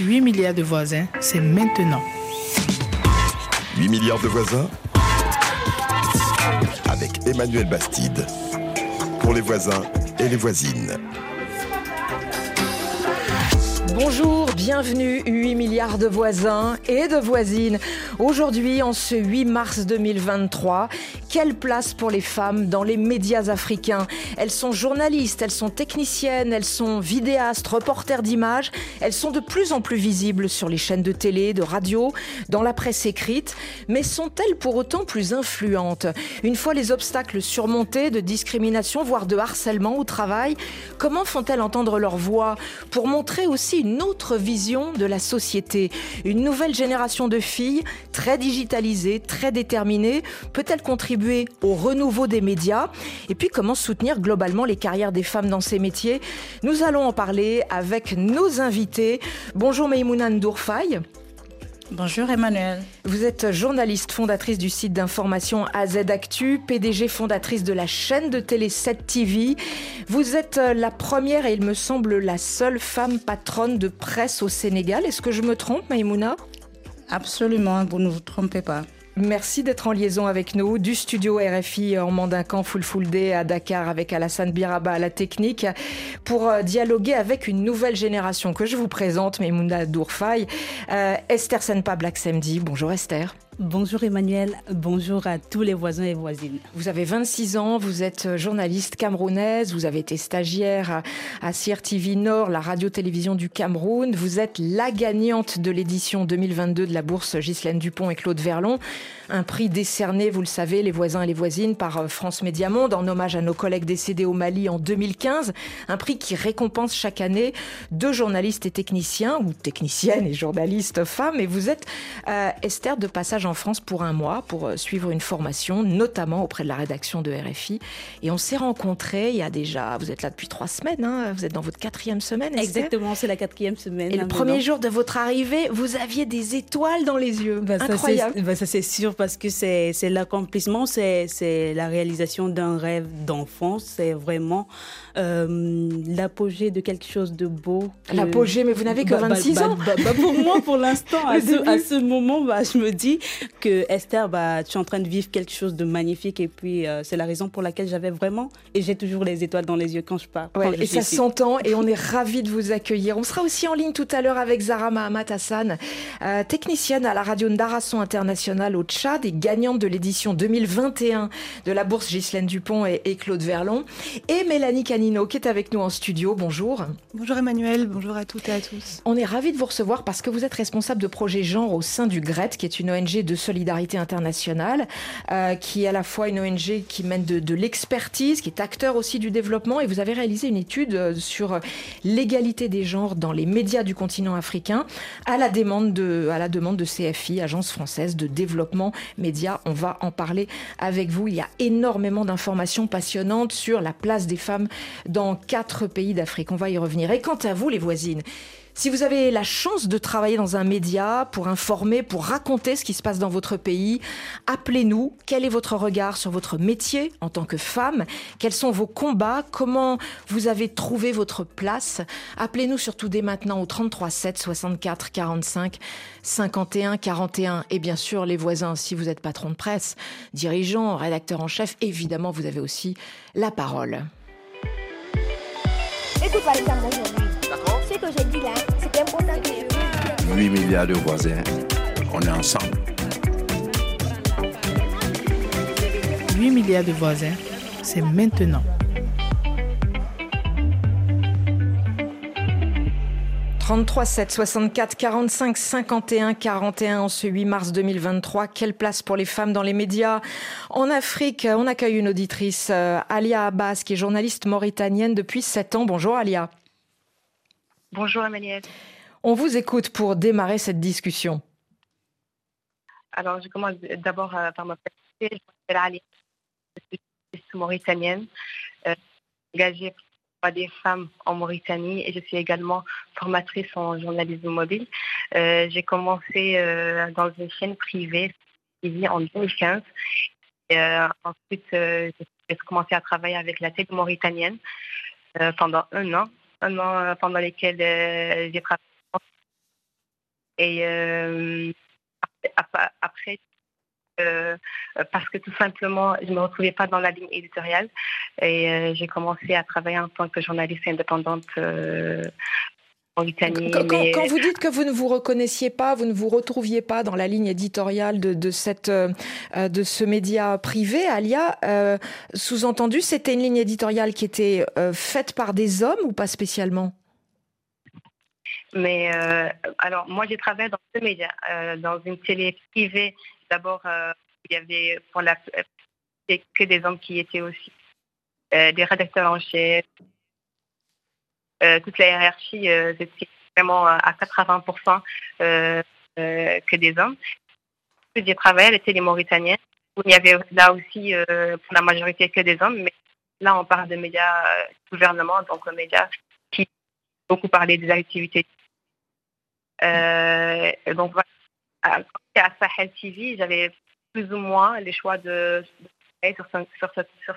8 milliards de voisins, c'est maintenant. 8 milliards de voisins avec Emmanuel Bastide. Pour les voisins et les voisines. Bonjour, bienvenue 8 milliards de voisins et de voisines. Aujourd'hui, en ce 8 mars 2023, quelle place pour les femmes dans les médias africains? Elles sont journalistes, elles sont techniciennes, elles sont vidéastes, reporters d'images. Elles sont de plus en plus visibles sur les chaînes de télé, de radio, dans la presse écrite. Mais sont-elles pour autant plus influentes? Une fois les obstacles surmontés de discrimination, voire de harcèlement au travail, comment font-elles entendre leur voix pour montrer aussi une autre vision de la société? Une nouvelle génération de filles, très digitalisées, très déterminées, peut-elle contribuer au renouveau des médias et puis comment soutenir globalement les carrières des femmes dans ces métiers. Nous allons en parler avec nos invités. Bonjour Maïmouna Ndourfaï. Bonjour Emmanuel. Vous êtes journaliste fondatrice du site d'information AZ Actu, PDG fondatrice de la chaîne de télé 7 TV. Vous êtes la première et il me semble la seule femme patronne de presse au Sénégal. Est-ce que je me trompe Maïmouna? Absolument, vous ne vous trompez pas. Merci d'être en liaison avec nous du studio RFI en Full Day à Dakar avec Alassane Biraba à la technique pour euh, dialoguer avec une nouvelle génération que je vous présente, Memouna Dourfaï, euh, Esther Senpa Black Samedi. Bonjour Esther. Bonjour Emmanuel, bonjour à tous les voisins et voisines. Vous avez 26 ans, vous êtes journaliste camerounaise, vous avez été stagiaire à CRTV Nord, la radio-télévision du Cameroun. Vous êtes la gagnante de l'édition 2022 de la bourse Ghislaine Dupont et Claude Verlon. Un prix décerné, vous le savez, les voisins et les voisines par euh, France Média Monde en hommage à nos collègues décédés au Mali en 2015. Un prix qui récompense chaque année deux journalistes et techniciens, ou techniciennes et journalistes femmes. Et vous êtes, euh, Esther, de passage en France pour un mois pour euh, suivre une formation, notamment auprès de la rédaction de RFI. Et on s'est rencontrés il y a déjà, vous êtes là depuis trois semaines, hein, vous êtes dans votre quatrième semaine. Exactement, c'est la quatrième semaine. Et le premier jour de votre arrivée, vous aviez des étoiles dans les yeux. Bah, Incroyable. Bah, ça c'est sûr parce que c'est l'accomplissement, c'est la réalisation d'un rêve d'enfance, c'est vraiment euh, l'apogée de quelque chose de beau. L'apogée, mais vous n'avez que 26 bah, ans. pour moi, pour l'instant, à, à, ce moment, je me dis que Esther, bah, tu es en train de vivre quelque chose de magnifique et puis euh, c'est la raison pour laquelle j'avais vraiment et j'ai toujours les étoiles dans les yeux quand je pars. et ça s'entend et on est ravis de vous accueillir. On sera aussi en ligne tout à l'heure avec Zara Mahamat Hassan, euh, technicienne à la radio Ndarason International au Tchad et gagnante de l'édition 2021 de la bourse Ghislaine Dupont et, Claude Verlon. Et Mélanie Canino qui est avec nous en studio. Bonjour. Bonjour Emmanuel, bonjour à toutes et à tous. On est ravis de vous recevoir parce que vous êtes responsable de projet genre au sein du GRET, qui est une ONG de solidarité internationale, euh, qui est à la fois une ONG qui mène de, l'expertise, qui est acteur aussi du développement. Et vous avez réalisé une étude euh, sur l'égalité des genres dans les médias du continent africain à la demande de, à la demande de CFI, Agence française de développement média. On va en parler avec vous. Il y a énormément d'informations passionnantes sur la place des femmes dans quatre pays d'Afrique. On va y revenir. Et quant à vous, les voisines, si vous avez la chance de travailler dans un média pour informer, pour raconter ce qui se passe dans votre pays, appelez-nous. Quel est votre regard sur votre métier en tant que femme? Quels sont vos combats? Comment vous avez trouvé votre place? Appelez-nous surtout dès maintenant au 33 7 64 45 51 41. Et bien sûr, les voisins, si vous êtes patron de presse, dirigeant, rédacteur en chef, évidemment, vous avez aussi la parole. 8 milliards de voisins, on est ensemble. 8 milliards de voisins, c'est maintenant. 33 7 64 45 51 41 en ce 8 mars 2023. Quelle place pour les femmes dans les médias En Afrique, on accueille une auditrice, euh, Alia Abbas, qui est journaliste mauritanienne depuis 7 ans. Bonjour Alia. Bonjour Emmanuel. On vous écoute pour démarrer cette discussion. Alors, je commence d'abord euh, par présenter. Je m'appelle Ali, je suis mauritanienne, euh, engagée par des femmes en Mauritanie et je suis également formatrice en journalisme mobile. Euh, j'ai commencé dans une chaîne privée en 2015. Et, ensuite, j'ai commencé à travailler avec la télé mauritanienne pendant un an un an euh, pendant lesquels euh, j'ai travaillé Et après, parce que tout simplement, je ne me retrouvais pas dans la ligne éditoriale et j'ai commencé à travailler en tant que journaliste indépendante quand, quand, vous dites que vous ne vous reconnaissiez pas, vous ne vous retrouviez pas dans la ligne éditoriale de, de cette, euh, de ce média privé, Alia, euh, sous-entendu, c'était une ligne éditoriale qui était euh, faite par des hommes ou pas spécialement? Mais alors, moi, j'ai travaillé dans ce média, dans une télé privée. D'abord, il y avait pour la que des hommes qui étaient aussi des rédacteurs en chef, euh, toute la hiérarchie, euh, c'était vraiment à 80% euh, que des hommes. J'ai travaillé à la télé mauritanienne, où il y avait là aussi pour la majorité que des hommes, mais là on parle de médias gouvernement, donc un média qui beaucoup parlé des activités. Donc voilà, à Sahel TV, j'avais plus ou moins les choix de, sur, sur, sur,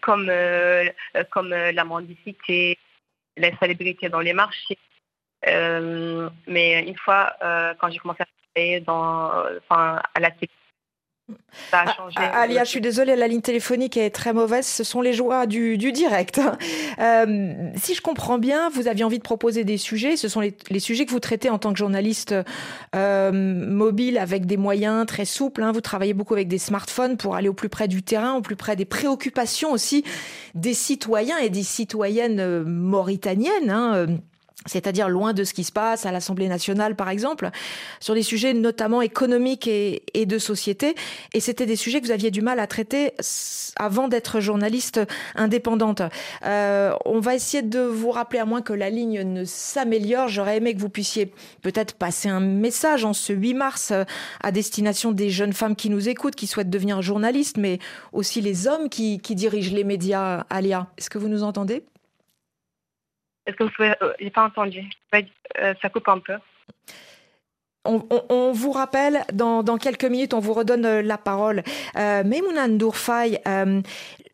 comme, euh, comme euh, la mendicité, la célébrité dans les marchés. Euh, mais une fois, quand j'ai commencé à travailler dans, à la télé, ça a ah, changé. Ah, Alia, je suis désolée, la ligne téléphonique est très mauvaise. Ce sont les joies du, du direct. Euh, si je comprends bien, vous aviez envie de proposer des sujets. Ce sont les, les sujets que vous traitez en tant que journaliste euh, mobile avec des moyens très souples. Hein. Vous travaillez beaucoup avec des smartphones pour aller au plus près du terrain, au plus près des préoccupations aussi des citoyens et des citoyennes euh, mauritaniennes. Hein. C'est-à-dire loin de ce qui se passe à l'Assemblée nationale, par exemple, sur des sujets notamment économiques et, de société. Et c'était des sujets que vous aviez du mal à traiter avant d'être journaliste indépendante. Euh, on va essayer de vous rappeler, à moins que la ligne ne s'améliore, j'aurais aimé que vous puissiez peut-être passer un message en ce 8 mars euh, à destination des jeunes femmes qui nous écoutent, qui souhaitent devenir journalistes, mais aussi les hommes qui, qui dirigent les médias, Alia. Est-ce que vous nous entendez? Est-ce que vous pouvez. Euh, j'ai pas entendu. Euh, ça coupe un peu. On, vous rappelle, dans, quelques minutes, on vous redonne euh, la parole. Euh, Memouna Ndourfaï,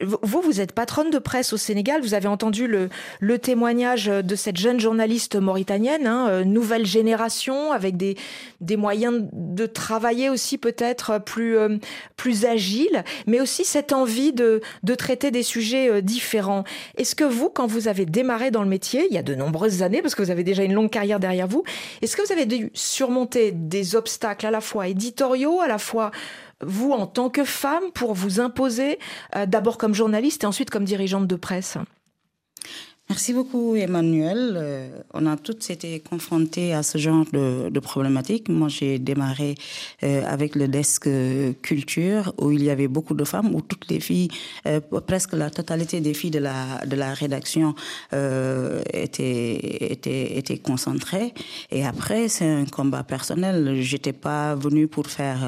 vous, vous êtes patronne de presse au Sénégal. Vous avez entendu le, le témoignage de cette jeune journaliste mauritanienne, hein, euh, nouvelle génération, avec des, des moyens de travailler aussi peut-être plus, euh, plus agiles, mais aussi cette envie de, de traiter des sujets euh, différents. Est-ce que vous, quand vous avez démarré dans le métier, il y a de nombreuses années, parce que vous avez déjà une longue carrière derrière vous, est-ce que vous avez dû surmonter des obstacles à la fois éditoriaux, à la fois vous, en tant que femme, pour vous imposer, euh, d'abord comme journaliste et ensuite comme dirigeante de presse? Merci beaucoup, Emmanuel. Euh, on a toutes été confrontés à ce genre de, de problématiques. Moi, j'ai démarré euh, avec le desk euh, culture, où il y avait beaucoup de femmes, où toutes les filles, euh, presque la totalité des filles de la de la rédaction étaient étaient étaient concentrées. Et après, c'est un combat personnel. J'étais pas venue pour faire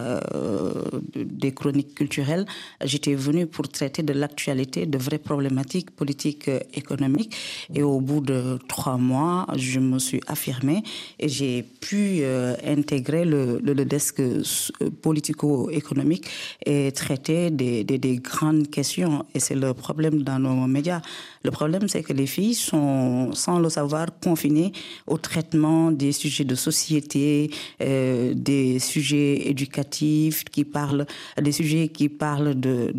des chroniques culturelles. J'étais venue pour traiter de l'actualité, de vraies problématiques politiques, économiques. Et au bout de trois mois, je me suis affirmée et j'ai pu euh, intégrer le, desk euh, politico-économique et traiter des, des, des, grandes questions. Et c'est le problème dans nos médias. Le problème, c'est que les filles sont, sans le savoir, confinées au traitement des sujets de société, euh, des sujets éducatifs qui parlent, des sujets qui parlent de,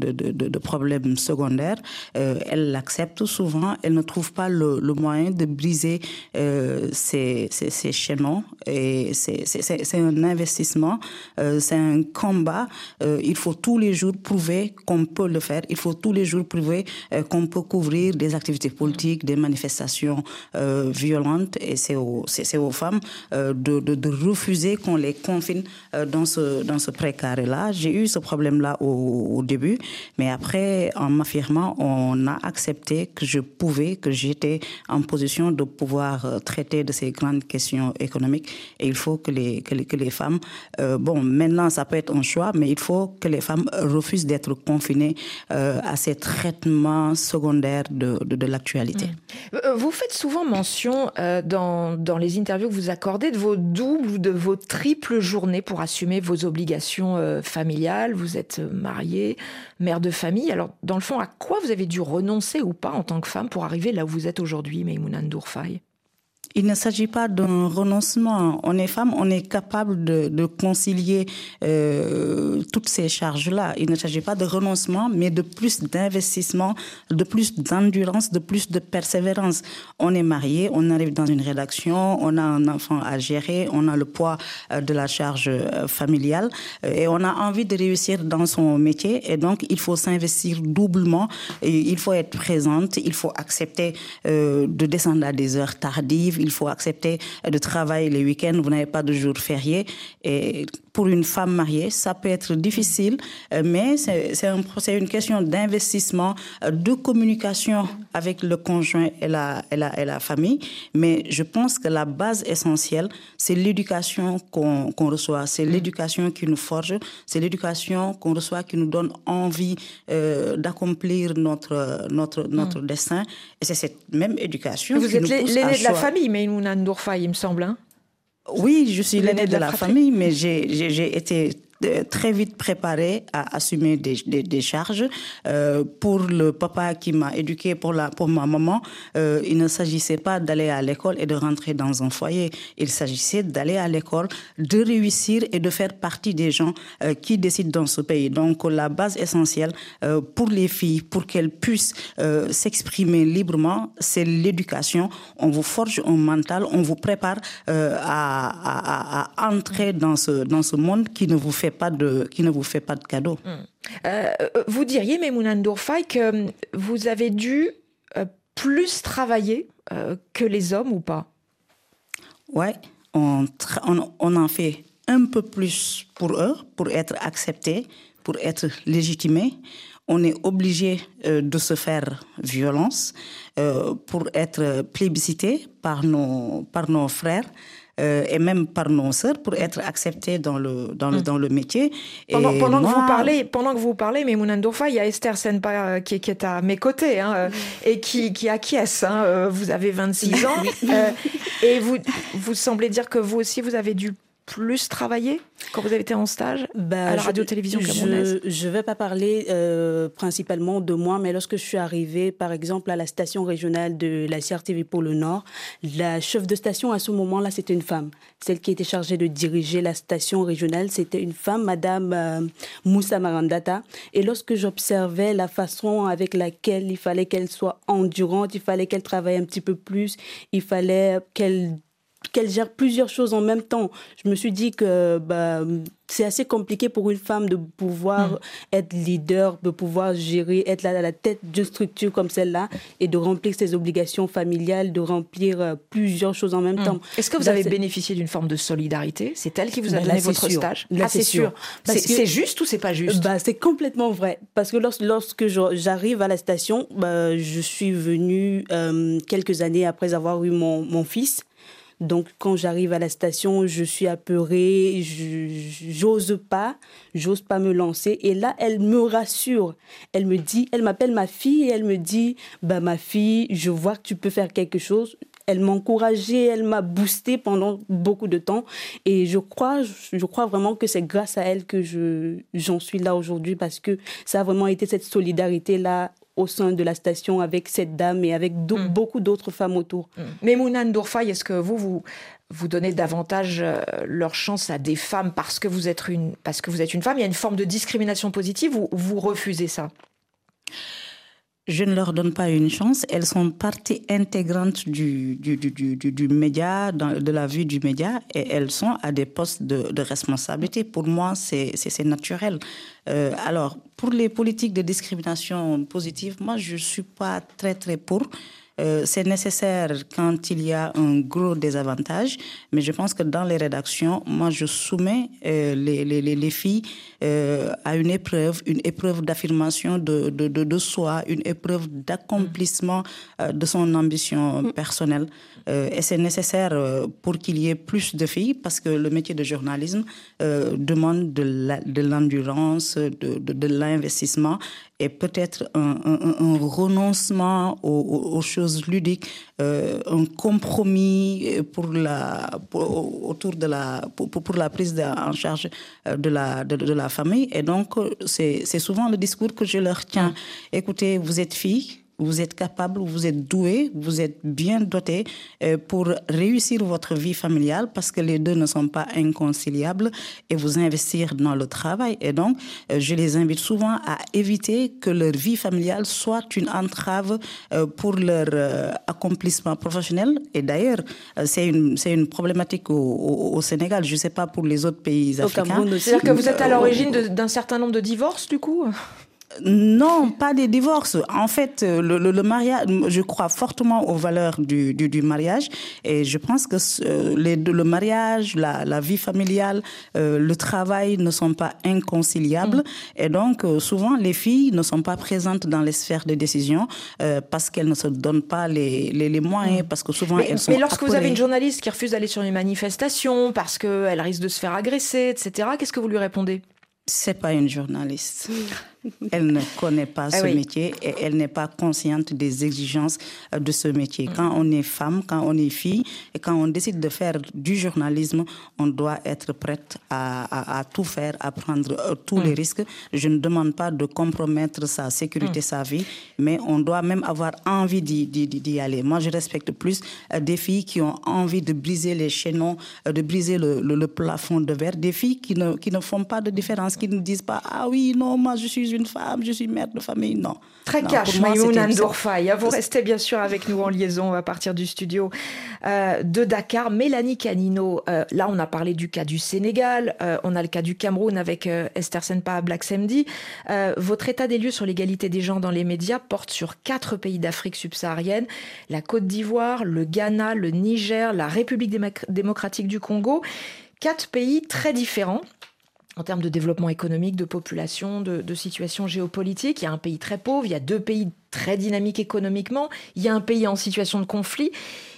problèmes secondaires. Elles l'acceptent souvent, elles ne trouvent pas le, moyen de briser euh, ces, ces, chaînons. C'est un investissement, euh, c'est un combat. Euh, il faut tous les jours prouver qu'on peut le faire. Il faut tous les jours prouver qu'on peut couvrir des activités politiques, des manifestations violentes. Et c'est aux, aux femmes de, de, de, refuser qu'on les confine dans ce, dans ce précaré-là. J'ai eu ce problème-là au, au, début, mais après, en m'affirmant, on a accepté que je pouvais, que j'ai j'étais en position de pouvoir euh, traiter de ces grandes questions économiques. Et il faut que les, que les, que les femmes, euh, bon, maintenant ça peut être un choix, mais il faut que les femmes refusent d'être confinées euh, à ces traitements secondaires de, de, l'actualité. Mmh. Vous faites souvent mention dans, dans les interviews que vous accordez de vos doubles ou de vos triples journées pour assumer vos obligations familiales. Vous êtes mariée, mère de famille. Alors, dans le fond, à quoi vous avez dû renoncer ou pas en tant que femme pour arriver là où vous êtes aujourd'hui, Maïmouna Ndourfaï il ne s'agit pas d'un renoncement. On est femme, on est capable de, concilier euh, toutes ces charges-là. Il ne s'agit pas de renoncement, mais de plus d'investissement, de plus d'endurance, de plus de persévérance. On est marié, on arrive dans une rédaction, on a un enfant à gérer, on a le poids euh, de la charge euh, familiale et on a envie de réussir dans son métier. Et donc, il faut s'investir doublement. Et il faut être présente, il faut accepter de descendre à des heures tardives il faut accepter de travailler les week-ends, vous n'avez pas de jour férié. Et pour une femme mariée, ça peut être difficile, euh, mais c'est un, une question d'investissement, euh, de communication avec le conjoint et la, et la, et la famille. Mais je pense que la base essentielle, c'est l'éducation qu'on reçoit, c'est l'éducation qui nous forge, c'est l'éducation qu'on reçoit qui nous donne envie euh, d'accomplir notre, notre, notre mm. destin. Et c'est cette même éducation Vous êtes l'aîné de la famille, Ndourfa, il me semble. Hein? Oui, je suis l'aîné de, la, famille, mais j'ai été très vite préparé à assumer des, charges. Euh, pour le papa qui m'a éduqué, pour, la, pour ma maman, euh, il ne s'agissait pas d'aller à l'école et de rentrer dans un foyer. Il s'agissait d'aller à l'école, de réussir et de faire partie des gens euh, qui décident dans ce pays. Donc la base essentielle pour les filles, pour qu'elles puissent s'exprimer librement, c'est l'éducation. On vous forge un mental, on vous prépare à, à, à, entrer dans ce, dans ce monde qui ne vous fait pas de, qui ne vous fait pas de cadeau. Mmh. Euh, vous diriez, Memouna Ndourfaï, que vous avez dû euh, plus travailler euh, que les hommes ou pas? Ouais, on, on, on, en fait un peu plus pour eux, pour être acceptés, pour être légitimés. On est obligé euh, de se faire violence euh, pour être plébiscité par nos, par nos frères euh, et même par nos sœurs pour être acceptés dans le, dans le, mmh. dans le métier. Pendant, pendant moi... que vous parlez, pendant que vous parlez, mais Mounandorfa, il y a Esther Senpa euh, qui, qui, est à mes côtés hein, mmh. et qui, qui acquiesce. Hein, euh, vous avez 26 ans euh, et vous, vous semblez dire que vous aussi, vous avez dû plus travaillé quand vous avez été en stage bah, à la radio-télévision camerounaise? Je ne vais pas parler euh, principalement de moi, mais lorsque je suis arrivée, par exemple, à la station régionale de la CRTV pour le Nord, la chef de station à ce moment-là, c'était une femme. Celle qui était chargée de diriger la station régionale, c'était une femme, Madame euh, Moussa Marandata. Et lorsque j'observais la façon avec laquelle il fallait qu'elle soit endurante, il fallait qu'elle travaille un petit peu plus, il fallait qu'elle qu'elle gère plusieurs choses en même temps. Je me suis dit que bah, c'est assez compliqué pour une femme de pouvoir mmh. être leader, de pouvoir gérer, être à la tête d'une structure comme celle-là et de remplir ses obligations familiales, de remplir euh, plusieurs choses en même mmh. temps. Est-ce que vous avez bénéficié d'une forme de solidarité? C'est elle qui vous a bah, donné votre sûr. stage? Là, ah, c'est sûr. C'est juste ou c'est pas juste? Bah, C'est complètement vrai. Parce que lorsque, lorsque j'arrive à la station, bah, je suis venue euh, quelques années après avoir eu mon, mon fils. Donc quand j'arrive à la station, je suis apeurée, j'ose pas, j'ose pas me lancer. Et là, elle me rassure. Elle me dit, elle m'appelle ma fille et elle me dit, bah ma fille, je vois que tu peux faire quelque chose. Elle m'a encouragée, elle m'a boosté pendant beaucoup de temps. Et je crois, je crois vraiment que c'est grâce à elle que je, j'en suis là aujourd'hui parce que ça a vraiment été cette solidarité-là au sein de la station avec cette dame et avec mm. beaucoup d'autres femmes autour. Mm. Mais Mouna Ndourfaï, est-ce que vous, vous, vous donnez davantage euh, leur chance à des femmes parce que vous êtes une, parce que vous êtes une femme? Il y a une forme de discrimination positive ou vous refusez ça? Je ne leur donne pas une chance. Elles sont partie intégrante du, du, du, du, du média, dans, de la vie du média, et elles sont à des postes de, de responsabilité. Pour moi, c'est naturel. Euh, alors, pour les politiques de discrimination positive, moi, je ne suis pas très, très pour. Euh, c'est nécessaire quand il y a un gros désavantage, mais je pense que dans les rédactions, moi, je soumets euh, les, les, les, filles euh, à une épreuve, une épreuve d'affirmation de, de, de, de, soi, une épreuve d'accomplissement de son ambition mm. personnelle. Euh, et c'est nécessaire euh, pour qu'il y ait plus de filles, parce que le métier de journalisme demande de l'endurance, de, de, de l'investissement et peut-être un, un, un, renoncement aux, aux choses ludiques, euh, un compromis pour la, pour, autour de la, pour, pour la prise de, en charge de la, de, de, la famille. Et donc, c'est souvent le discours que je leur tiens. Écoutez, vous êtes fille, vous êtes capable, vous êtes doué, vous êtes bien doté euh, pour réussir votre vie familiale parce que les deux ne sont pas inconciliables et vous investir dans le travail. Et donc, euh, je les invite souvent à éviter que leur vie familiale soit une entrave euh, pour leur accomplissement professionnel. Et d'ailleurs, c'est une, c'est une problématique au, Sénégal. Je ne sais pas pour les autres pays africains. C'est-à-dire que vous êtes à l'origine d'un certain nombre de divorces, du coup? Non, pas des divorces. En fait, le, le, mariage, je crois fortement aux valeurs du, du, du mariage et je pense que les, le mariage, la, la vie familiale, euh, le travail ne sont pas inconciliables mm. et donc euh, souvent les filles ne sont pas présentes dans les sphères de décision euh, parce qu'elles ne se donnent pas les, les, les moyens, mm. parce que souvent elles sont. Mais lorsque vous avez une journaliste qui refuse d'aller sur une manifestation parce qu'elle risque de se faire agresser, etc., qu'est-ce que vous lui répondez? C'est pas une journaliste. Elle ne connaît pas ah ce métier et elle n'est pas consciente des exigences euh, de ce métier. Quand on est femme, quand on est fille et quand on décide de faire du journalisme, on doit être prête à, tout faire, à prendre euh, tous les mm. risques. Je ne demande pas de compromettre sa sécurité, mm. sa vie, mais on doit même avoir envie d'y aller. Moi, je respecte plus euh, des filles qui ont envie de briser les chaînons, de briser le, le plafond de verre, des filles qui ne, qui ne font pas de différence, qui ne disent pas, ah oui, non, moi je suis une femme, je suis mère de famille. Non. Très cash, Maïmouna Ndourfaï. Vous restez bien sûr avec nous en liaison à partir du studio euh, de Dakar. Mélanie Canino, euh, là on a parlé du cas du Sénégal, euh, on a le cas du Cameroun avec Esther Senpa Black Samedi. votre état des lieux sur l'égalité des genres dans les médias porte sur quatre pays d'Afrique subsaharienne, la Côte d'Ivoire, le Ghana, le Niger, la République démocratique du Congo. Quatre pays très différents en termes de développement économique, de population, de, situation géopolitique. Il y a un pays très pauvre, il y a deux pays très dynamiques économiquement, il y a un pays en situation de conflit.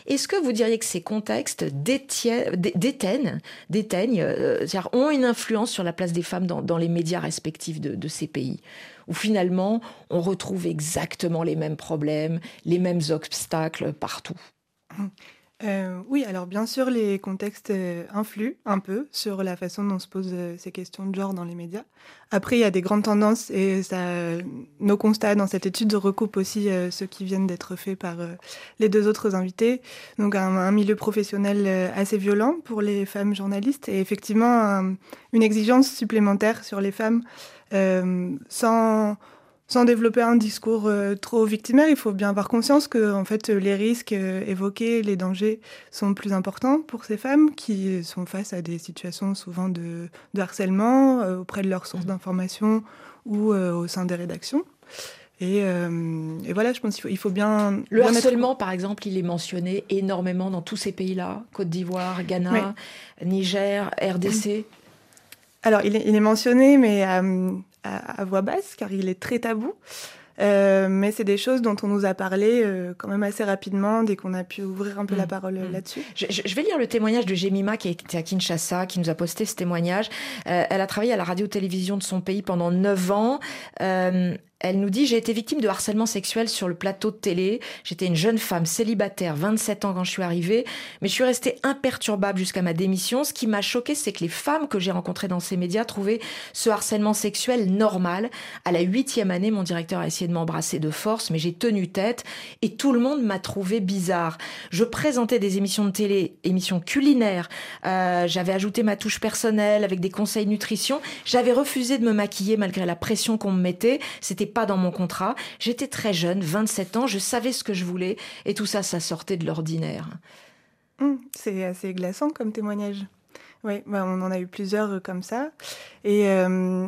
Est-ce que vous diriez que ces contextes déteignent, déteignent euh, ont une influence sur la place des femmes dans, les médias respectifs de, de ces pays? Où finalement on retrouve exactement les mêmes problèmes, les mêmes obstacles partout? Euh, oui, alors bien sûr, les contextes euh, influent un peu sur la façon dont se posent euh, ces questions de genre dans les médias. Après, il y a des grandes tendances et ça, nos constats dans cette étude recoupent aussi ceux qui viennent d'être faits par les deux autres invités. Donc un, milieu professionnel assez violent pour les femmes journalistes et effectivement une exigence supplémentaire sur les femmes sans sans développer un discours euh, trop victimaire, il faut bien avoir conscience que en fait, les risques euh, évoqués, les dangers sont plus importants pour ces femmes qui sont face à des situations souvent de, harcèlement euh, auprès de leurs sources mmh. d'information ou au sein des rédactions. Et, voilà, je pense qu'il faut, il faut bien. Le harcèlement, par exemple, il est mentionné énormément dans tous ces pays-là Côte d'Ivoire, Ghana, Niger, RDC. Alors, il est, il est mentionné, mais à, voix basse, car il est très tabou. Euh, mais c'est des choses dont on nous a parlé euh, quand même assez rapidement dès qu'on a pu ouvrir un peu la mm. parole euh, mm. là-dessus. Je, vais lire le témoignage de Jemima qui était à Kinshasa, qui nous a posté ce témoignage. elle a travaillé à la radio-télévision de son pays pendant 9 ans. Elle nous dit J'ai été victime de harcèlement sexuel sur le plateau de télé. J'étais une jeune femme célibataire, 27 ans quand je suis arrivée, mais je suis restée imperturbable jusqu'à ma démission. Ce qui m'a choqué, c'est que les femmes que j'ai rencontrées dans ces médias trouvaient ce harcèlement sexuel normal. À la huitième année, mon directeur a essayé de m'embrasser de force, mais j'ai tenu tête et tout le monde m'a trouvé bizarre. Je présentais des émissions de télé, émissions culinaires. Euh, j'avais ajouté ma touche personnelle avec des conseils nutrition. J'avais refusé de me maquiller malgré la pression qu'on me mettait. C'était pas dans mon contrat. J'étais très jeune, 27 ans, je savais ce que je voulais et tout ça, ça sortait de l'ordinaire. Hum, c'est assez glaçant comme témoignage. Oui, bah, on en a eu plusieurs euh, comme ça. Et, euh,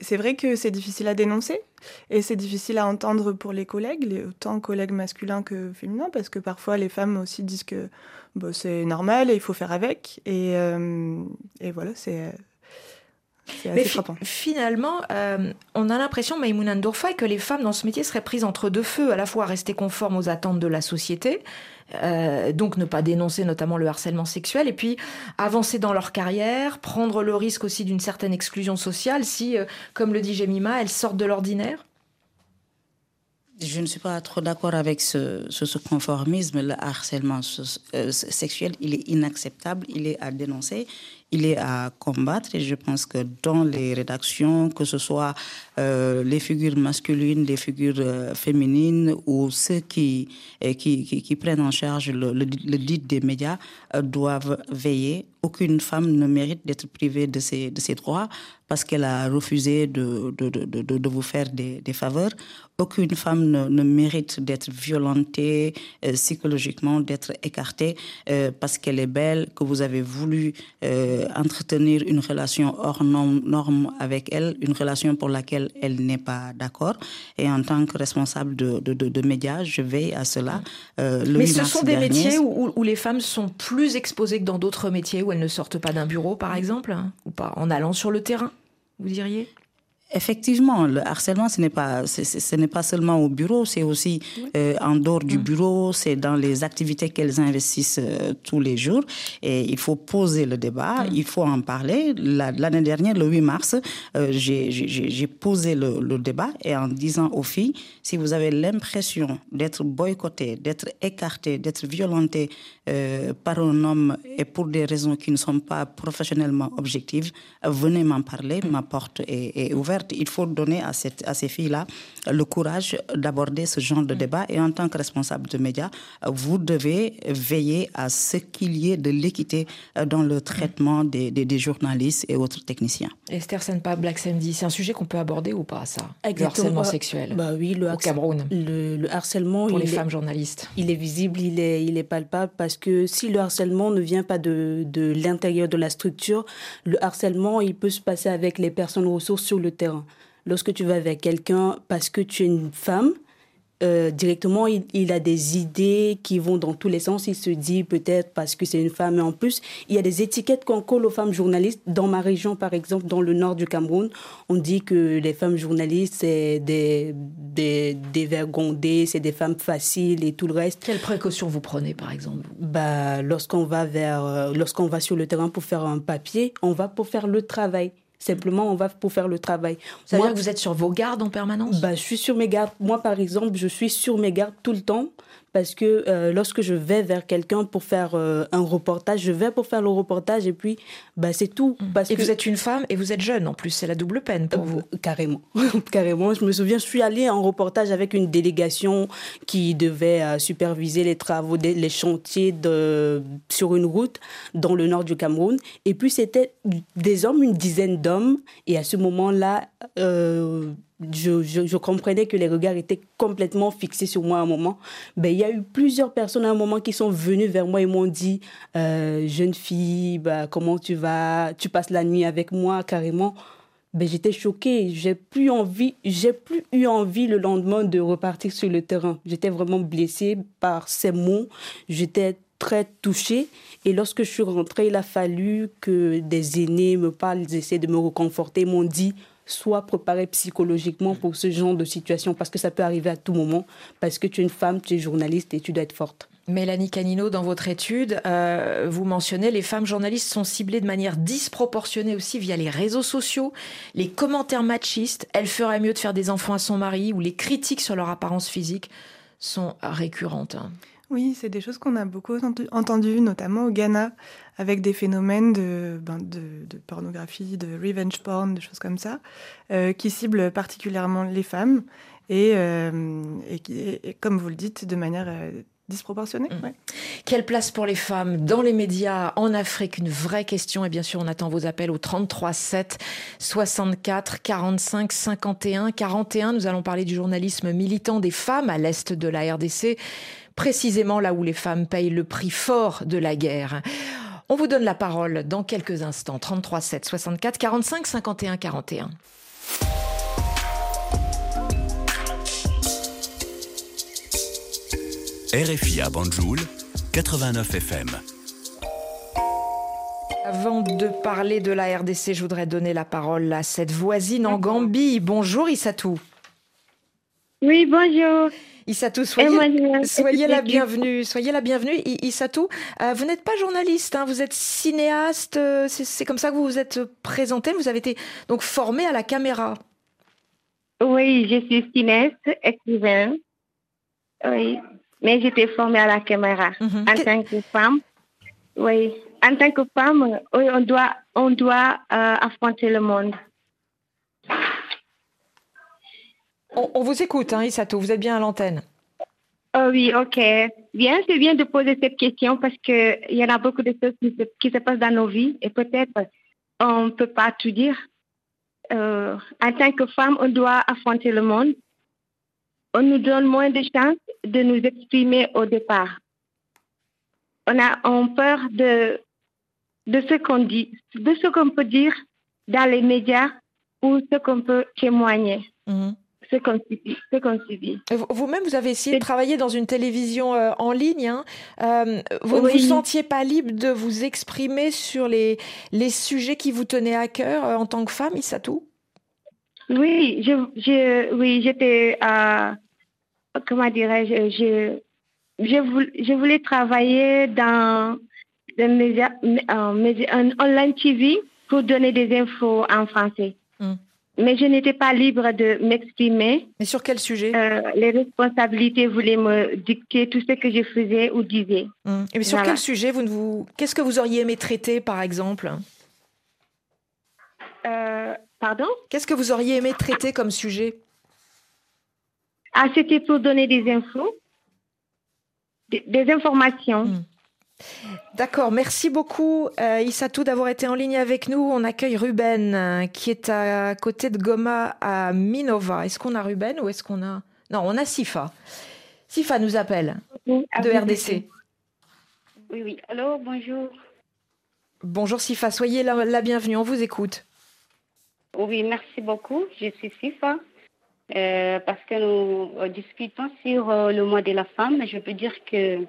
c'est vrai que c'est difficile à dénoncer et c'est difficile à entendre pour les collègues, autant collègues masculins que féminins, parce que parfois les femmes aussi disent que bon, c'est normal et il faut faire avec. Et, euh, et voilà, c'est mais finalement, euh, on a l'impression, Maïmouna Ndourfaï, que les femmes dans ce métier seraient prises entre deux feux, à la fois à rester conformes aux attentes de la société, euh, donc ne pas dénoncer notamment le harcèlement sexuel, et puis avancer dans leur carrière, prendre le risque aussi d'une certaine exclusion sociale si, euh, comme le dit Jemima, elles sortent de l'ordinaire. Je ne suis pas trop d'accord avec ce, ce, conformisme. Le harcèlement sexuel, il est inacceptable, il est à dénoncer il est à combattre et je pense que dans les rédactions, que ce soit euh, les figures masculines, les figures euh, féminines ou ceux qui, qui, qui, prennent en charge le, le, dit des médias euh, doivent veiller. Aucune femme ne mérite d'être privée de ses, de ses droits parce qu'elle a refusé de, de, de, de vous faire des, des, faveurs. Aucune femme ne mérite d'être violentée psychologiquement, d'être écartée parce qu'elle est belle, que vous avez voulu entretenir une relation hors norme, avec elle, une relation pour laquelle elle n'est pas d'accord. Et en tant que responsable de, de, médias, je veille à cela. Euh, Mais ce sont des métiers où, où, les femmes sont plus exposées que dans d'autres métiers où elles ne sortent pas d'un bureau, par exemple, hein, ou pas, en allant sur le terrain, vous diriez? Effectivement, le harcèlement, ce n'est pas, ce n'est pas seulement au bureau, c'est aussi euh, en dehors du bureau, c'est dans les activités qu'elles investissent euh, tous les jours. Et il faut poser le débat, il faut en parler. L'année dernière, le 8 mars, euh, j'ai posé le, le, débat et en disant aux filles, si vous avez l'impression d'être boycotté, d'être écarté, d'être violenté par un homme et pour des raisons qui ne sont pas professionnellement objectives, venez m'en parler, ma porte est, est ouverte il faut donner à, cette, à ces filles-là le courage d'aborder ce genre de débat. Et en tant que responsable de médias, vous devez veiller à ce qu'il y ait de l'équité dans le traitement des, des, journalistes et autres techniciens. Esther Senpa, Black Sandy, c'est un sujet qu'on peut aborder ou pas, ça? Le harcèlement sexuel bah oui, le au Cameroun. Le, harcèlement. Pour les femmes journalistes. Il est visible, il est, il est palpable parce que si le harcèlement ne vient pas de, de l'intérieur de la structure, le harcèlement, il peut se passer avec les personnes ressources sur le terrain. Lorsque tu vas avec quelqu'un parce que tu es une femme, euh, directement, il, a des idées qui vont dans tous les sens. Il se dit peut-être parce que c'est une femme. Et en plus, il y a des étiquettes qu'on colle aux femmes journalistes. Dans ma région, par exemple, dans le nord du Cameroun, on dit que les femmes journalistes, c'est des, des, dévergondées, c'est des femmes faciles et tout le reste. Quelles précautions vous prenez, par exemple? Bah, Lorsqu'on va, vers, euh, lorsqu'on va sur le terrain pour faire un papier, on va pour faire le travail. Simplement, on va pour faire le travail. Ça veut dire que vous êtes sur vos gardes en permanence? Bah, Je suis sur mes gardes. Moi, par exemple, je suis sur mes gardes tout le temps parce que euh, lorsque je vais vers quelqu'un pour faire euh, un reportage, je vais pour faire le reportage et puis bah, c'est tout. Mmh. Parce et vous êtes une femme et vous êtes jeune en plus, c'est la double peine pour vous. Euh, carrément, carrément. Je me souviens, je suis allée en reportage avec une délégation qui devait superviser les travaux, les chantiers de, sur une route dans le nord du Cameroun. Et puis c'était des hommes, une dizaine d'hommes. Et à ce moment-là, je, comprenais que les regards étaient complètement fixés sur moi à un moment. Ben, il y a eu plusieurs personnes à un moment qui sont venues vers moi et m'ont dit euh, Jeune fille, bah, comment tu vas? Tu passes la nuit avec moi carrément. Ben, J'étais choquée. J'ai plus envie, j'ai plus eu envie le lendemain de repartir sur le terrain. J'étais vraiment blessée par ces mots. J'étais très touchée. Et lorsque je suis rentrée, il a fallu que des aînés me parlent, ils essaient de me reconforter, m'ont dit sois préparé psychologiquement pour ce genre de situation parce que ça peut arriver à tout moment, parce que tu es une femme, tu es journaliste et tu dois être forte. Mélanie Canino, dans votre étude, euh, vous mentionnez les femmes journalistes sont ciblées de manière disproportionnée aussi via les réseaux sociaux, les commentaires machistes, elle ferait mieux de faire des enfants à son mari ou les critiques sur leur apparence physique sont récurrentes. Oui, c'est des choses qu'on a beaucoup entendues, notamment au Ghana, avec des phénomènes de, ben, de, pornographie, de revenge porn, de choses comme ça, euh, qui ciblent particulièrement les femmes et, euh, et, comme vous le dites, de manière euh, disproportionnée. Mmh. Quelle place pour les femmes dans les médias en Afrique? Une vraie question. Et bien sûr, on attend vos appels au 33 7 64 45 51 41. Nous allons parler du journalisme militant des femmes à l'est de la RDC précisément là où les femmes payent le prix fort de la guerre. On vous donne la parole dans quelques instants. 33 7 64 45 51 41. RFI à Banjoul, 89 FM. Avant de parler de la RDC, je voudrais donner la parole à cette voisine en Gambie. Bonjour Issatou. Oui, bonjour. Issatou, soyez, soyez la bienvenue. Soyez la bienvenue. Issatou, euh, vous n'êtes pas journaliste, hein, vous êtes cinéaste. Euh, c'est comme ça que vous vous êtes présenté. Vous avez été donc formé à la caméra. Oui, je suis cinéaste, écrivain Oui, mais j'étais formée à la caméra Mhm. en tant que femme. Oui, en tant que femme, oui, on doit, on doit euh, affronter le monde. On, on vous écoute, hein, Isato, vous êtes bien à l'antenne. Oh oui, ok. Bien, c'est bien de poser cette question parce qu'il y en a beaucoup de choses qui se, qui se passent dans nos vies et peut-être on ne peut pas tout dire. Euh, en tant que femme, on doit affronter le monde. On nous donne moins de chances de nous exprimer au départ. On a on peur de, de ce qu'on dit, de ce qu'on peut dire dans les médias ou ce qu'on peut témoigner, Mhm. Qu'on subit. Subit. Vous- Vous-même, vous avez essayé de travailler dans une télévision euh, en ligne. hein. Euh, vous ne vous sentiez pas libre de vous exprimer sur les, les sujets qui vous tenaient à cœur euh, en tant que femme, Isatou Oui, je, je, oui, j'étais, euh, comment dirais-je, je, je, voulais, je voulais travailler dans euh, un online TV pour donner des infos en français. Mm. Mais je n'étais pas libre de m'exprimer. Mais sur quel sujet? Euh, les responsabilités voulaient me dicter tout ce que je faisais ou disais. Mhm. Et mais sur Voilà. quel sujet vous ne vous... Qu'est-ce que vous auriez aimé traiter, par exemple? Euh, pardon? Qu'est-ce que vous auriez aimé traiter comme sujet? Ah, c'était pour donner des infos, des, des informations. Mm. D'accord, merci beaucoup euh, Issatou d'avoir été en ligne avec nous. On accueille Ruben euh, qui est à côté de Goma à Minova. Est-ce qu'on a Ruben ou est-ce qu'on a... Non, on a Sifa. Sifa nous appelle Oui, de ah, RDC. Oui, oui. Allô, bonjour. Bonjour Sifa, soyez la, la bienvenue, on vous écoute. Oui, merci beaucoup. Je suis Sifa. Euh, parce que nous euh, discutons sur euh, le mois de la femme, je peux dire que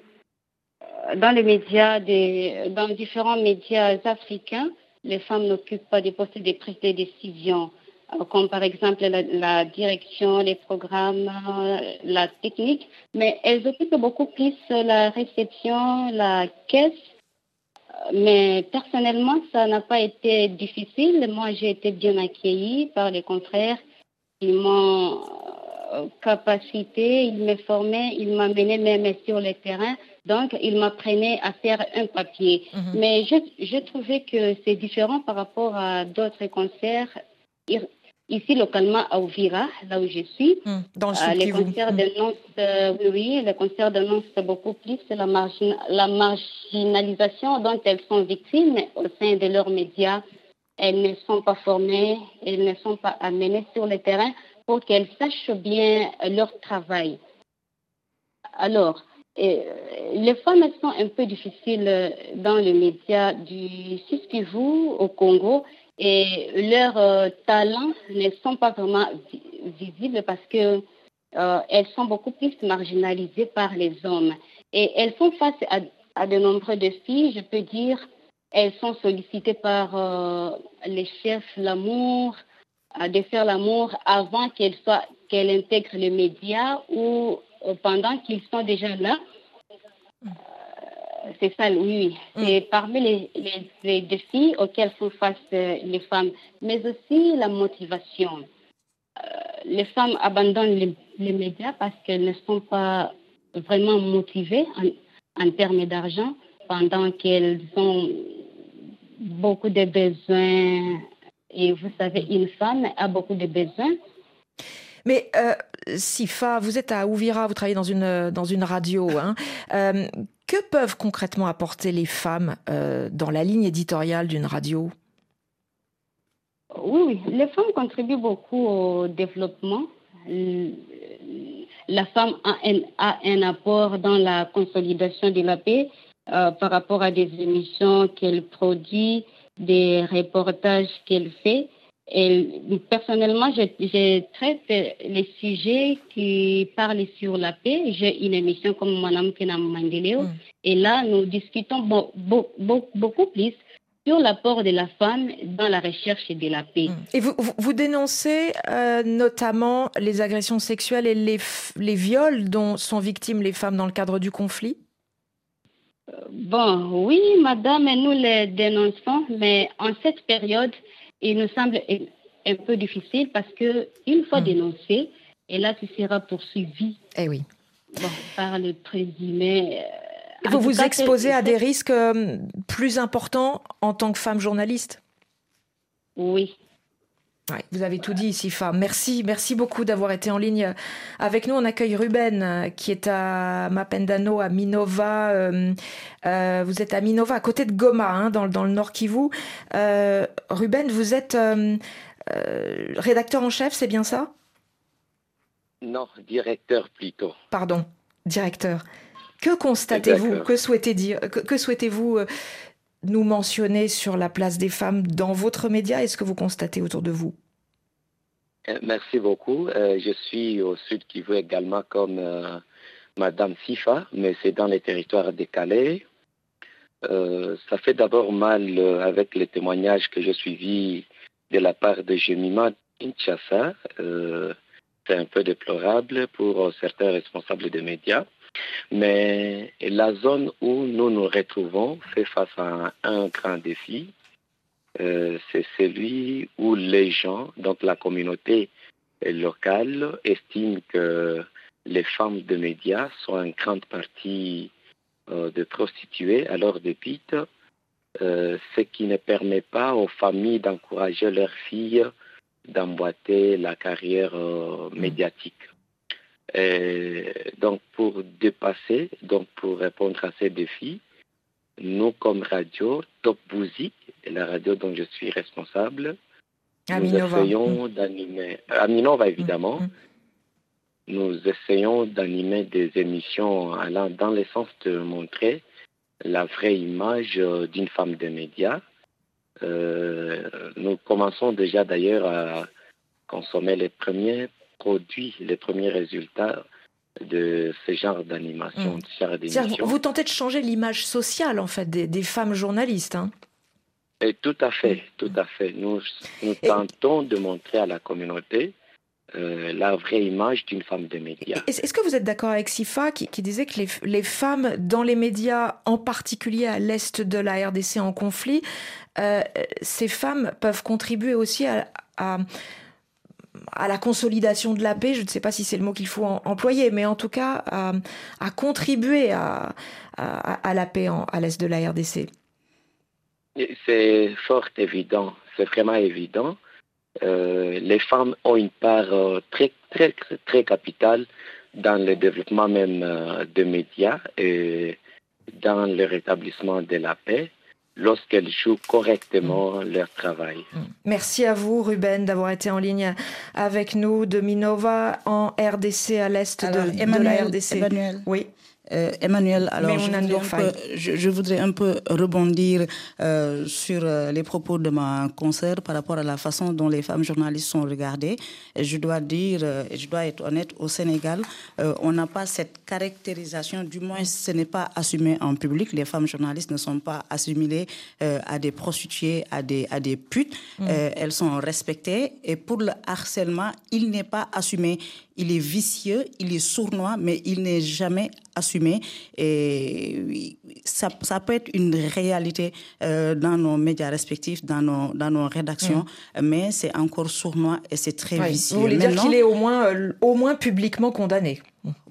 dans les médias, des, dans différents médias africains, les femmes n'occupent pas des postes de prise de décision, euh, comme par exemple la, la direction, les programmes, euh, la technique, mais elles occupent beaucoup plus la réception, la caisse. Mais personnellement, ça n'a pas été difficile. Moi, j'ai été bien accueillie par les confrères. Ils m'ont euh, capacité, ils me formaient, ils m'amenaient même sur le terrain. Donc, ils m'apprenaient à faire un papier. Mhm. Mais je, je trouvais que c'est différent par rapport à d'autres concerts. Ici, localement, à Ouvira, là où je suis, Hmm, Dans le euh, les concerts dénoncent, euh, oui, oui, les concerts dénoncent beaucoup plus la, margin- la marginalisation dont elles sont victimes au sein de leurs médias. Elles ne sont pas formées, elles ne sont pas amenées sur le terrain pour qu'elles sachent bien leur travail. Alors, euh, les femmes sont un peu difficiles euh, dans les médias du Sud Kivu au Congo et leurs euh, talents ne sont pas vraiment vi- visibles parce que euh, elles sont beaucoup plus marginalisées par les hommes. Et elles font face à, de nombreux défis, je peux dire. Elles sont sollicitées par euh, les chefs l'amour, de faire l'amour avant qu'elles soient qu'elles intègrent les médias ou euh, pendant qu'ils sont déjà là. Euh, C'est ça, oui. oui. C'est parmi les, les- les défis auxquels font face euh, les femmes, mais aussi la motivation. Euh, les femmes abandonnent les, les médias parce qu'elles ne sont pas vraiment motivées en, en termes d'argent pendant qu'elles ont beaucoup de besoins. Et vous savez, une femme a beaucoup de besoins. Mais euh, Sifa, vous êtes à Ouvira, vous travaillez dans une, dans une radio. hein. Euh, que peuvent concrètement apporter les femmes euh, dans la ligne éditoriale d'une radio? Oui, oui, les femmes contribuent beaucoup au développement. La femme a un, a un apport dans la consolidation de la paix euh, par rapport à des émissions qu'elle produit, des reportages qu'elle fait. Et personnellement, je, je traite les sujets qui parlent sur la paix. J'ai une émission comme Madame Kenam Mandeleo. Et là, nous discutons beau- beau- beau- beaucoup plus sur l'apport de la femme dans la recherche de la paix. Et vous, vous, vous dénoncez euh, notamment les agressions sexuelles et les, les viols dont sont victimes les femmes dans le cadre du conflit? Bon, oui, madame, nous les dénonçons, mais en cette période, il nous semble un- peu difficile parce que une fois dénoncé, et là, tu seras poursuivi. Eh oui. par le présumé. vous vous exposez à des risques plus importants en tant que femme journaliste? Oui vous avez tout dit, Sifa. Merci, merci beaucoup d'avoir été en ligne avec nous. On accueille Ruben, euh, qui est à Mapendano, à Minova. Euh, euh, vous êtes à Minova, à côté de Goma, hein, dans, dans, le Nord Kivu. Ruben, vous êtes rédacteur en chef, c'est bien ça? Non, directeur plutôt. Pardon, directeur. Que constatez-vous? Que souhaitez dire que souhaitez-vous nous mentionner sur la place des femmes dans votre média et ce que vous constatez autour de vous euh, Merci beaucoup. Euh, je suis au Sud Kivu également comme euh, Madame Sifa, mais c'est dans les territoires décalés. ça fait d'abord mal avec les témoignages que j'ai suivis de la part de Jemima Kinshasa. c'est un peu déplorable pour certains responsables des médias. Mais la zone où nous nous retrouvons fait face à un, grand défi. Euh, c'est celui où les gens, donc la communauté locale, estiment que les femmes de médias sont en grande partie euh, de prostituées à leur dépite, euh, ce qui ne permet pas aux familles d'encourager leurs filles d'emboîter la carrière médiatique. Et donc, pour dépasser, donc pour répondre à ces défis, nous, comme radio, Top Bouzy, la radio dont je suis responsable, nous essayons mm. d'animer, Aminova évidemment, mm, mm. nous essayons d'animer des émissions allant dans le sens de montrer la vraie image euh, d'une femme de médias. Euh, nous commençons déjà d'ailleurs à consommer les premiers produit les premiers résultats de ce genre d'animation, mmh. Vous tentez de changer l'image sociale en fait des, femmes journalistes. Hein Et tout à fait, tout à fait. Nous, nous tentons de montrer à la communauté euh, la vraie image d'une femme de médias. Est-ce que vous êtes d'accord avec Sifa qui, disait que les, les, femmes dans les médias, en particulier à l'est de la RDC en conflit, euh, ces femmes peuvent contribuer aussi à, à à la consolidation de la paix, je ne sais pas si c'est le mot qu'il faut employer, mais en tout cas à, contribuer à, la paix à l'est de la RDC. C'est fort évident, c'est vraiment évident. Euh, les femmes ont une part euh, très, très, très capitale dans le développement même euh, des médias et dans le rétablissement de la paix lorsqu'elles jouent correctement mm. leur travail. Mm. Merci à vous, Ruben, d'avoir été en ligne avec nous de Minova en RDC à l'est de, de, la RDC. Emmanuel. Oui. Euh, Emmanuel, alors je voudrais, un peu rebondir euh, sur euh, les propos de ma concert par rapport à la façon dont les femmes journalistes sont regardées. Et je dois dire, et je dois être honnête, au Sénégal, on n'a pas cette caractérisation, du moins ce n'est pas assumé en public. Les femmes journalistes ne sont pas assimilées à des prostituées, à des, à des putes. Mm. elles sont respectées. Et pour le harcèlement, il n'est pas assumé. Il est vicieux, il est sournois, mais il n'est jamais assumé. Et ça, ça peut être une réalité euh, dans nos médias respectifs, dans nos, dans nos rédactions, mm. mais c'est encore sournois et c'est très vicieux. Vous voulez dire qu'il est au moins, euh, au moins publiquement condamné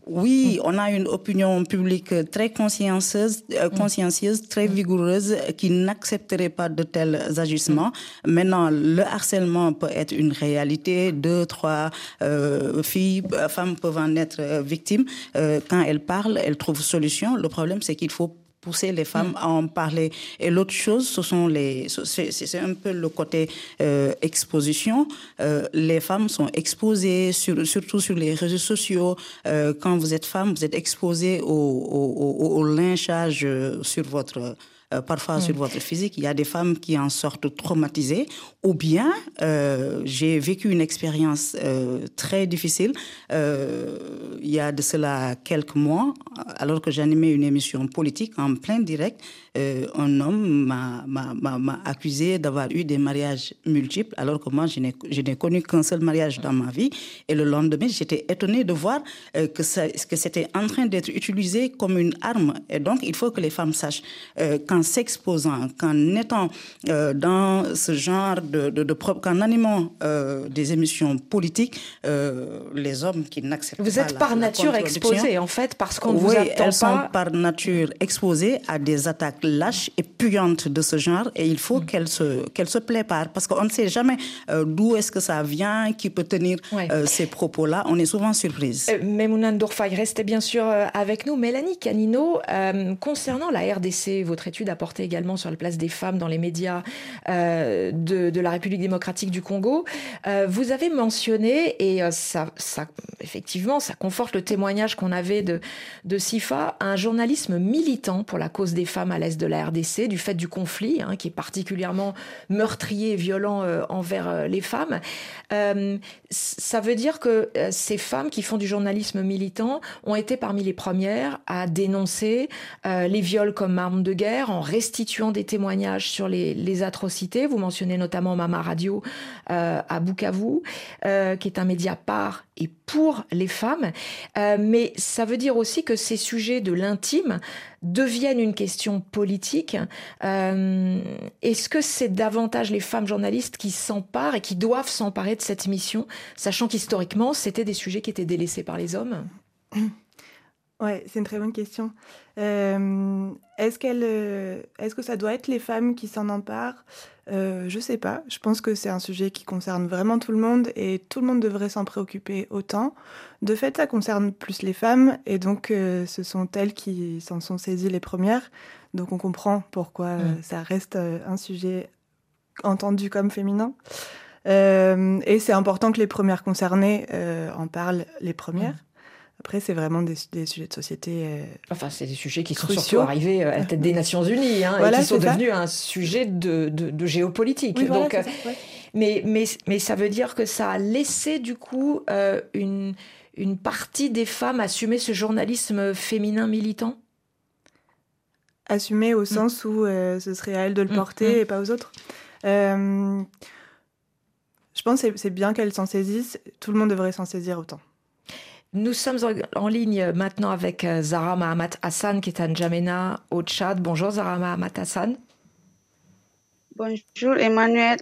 oui, on a une opinion publique très consciencieuse, euh, mm. consciencieuse très vigoureuse, qui n'accepterait pas de tels agissements. Maintenant, le harcèlement peut être une réalité. Deux, trois euh, filles, euh, femmes peuvent en être victimes. quand elles parlent, elles trouvent solution. Le problème, c'est qu'il faut pousser les femmes mm. à en parler. Et l'autre chose, ce sont les, c'est un peu le côté euh, exposition. Euh, les femmes sont exposées, sur, surtout sur les réseaux sociaux. Euh, quand vous êtes femme, vous êtes exposée au, au, au lynchage sur votre euh, parfois sur mm. votre physique. Il y a des femmes qui en sortent traumatisées. Ou bien, euh, j'ai vécu une expérience euh, très difficile il y a de cela quelques mois, alors que j'animais une émission politique en plein direct. Un homme m'a accusé d'avoir eu des mariages multiples, alors que moi, je n'ai connu qu'un seul mariage dans ma vie. Et le lendemain, j'étais étonnée de voir que, que c'était en train d'être utilisé comme une arme. Et donc, il faut que les femmes sachent qu'en s'exposant, qu'en étant dans ce genre de, de, qu'en animant des émissions politiques, les hommes qui n'acceptent pas. Vous êtes par nature exposé, en fait, parce qu'on vous attend elles sont par nature exposées à des attaques lâches et puantes de ce genre, et il faut mm. qu'elles se, qu'elles se préparent, parce qu'on ne sait jamais euh, d'où est-ce que ça vient, qui peut tenir euh, ces propos-là. On est souvent surprise. Euh, Memouna Ndourfaï, restez bien sûr euh, avec nous. Mélanie Canino, concernant la RDC, votre étude a porté également sur la place des femmes dans les médias de, de, la République démocratique du Congo. vous avez mentionné, et ça, ça, effectivement, ça conforte le témoignage qu'on avait de, de Sifa, un journalisme militant pour la cause des femmes à l'est de la RDC, du fait du conflit, hein, qui est particulièrement meurtrier et violent euh, envers euh, les femmes. Euh, ça veut dire que ces femmes qui font du journalisme militant ont été parmi les premières à dénoncer les viols comme arme de guerre en restituant des témoignages sur les, les atrocités. Vous mentionnez notamment Mama Radio à Bukavu, qui est un média par et pour les femmes. mais ça veut dire aussi que ces sujets de l'intime deviennent une question politique. Euh, est-ce que c'est davantage les femmes journalistes qui s'emparent et qui doivent s'emparer de cette mission, sachant qu'historiquement, c'était des sujets qui étaient délaissés par les hommes? Ouais, c'est une très bonne question. Euh, est-ce qu'elle, euh, est-ce que ça doit être les femmes qui s'en emparent? Euh, Je sais pas. Je pense que c'est un sujet qui concerne vraiment tout le monde et tout le monde devrait s'en préoccuper autant. De fait, ça concerne plus les femmes et donc euh, ce sont elles qui s'en sont saisies les premières. Donc on comprend pourquoi mm. ça reste un sujet entendu comme féminin. et c'est important que les premières concernées en parlent les premières. Mm. Après, c'est vraiment des, sujets de société. Euh, enfin, c'est des sujets qui sont surtout arrivés à la tête des Nations Unies hein, et qui sont devenus un sujet de, de, géopolitique. Donc, euh, mais, mais, mais ça veut dire que ça a laissé du coup euh, une, une partie des femmes assumer ce journalisme féminin militant? Assumer au mm. sens où ce serait à elles de le mm, porter mm. et pas aux autres. je pense que c'est bien qu'elles s'en saisissent. Tout le monde devrait s'en saisir autant. Nous sommes en ligne maintenant avec euh, Zara Mahamat Hassan qui est à N'Djamena au Tchad. Bonjour Zara Mahamat Hassan. Bonjour Emmanuel.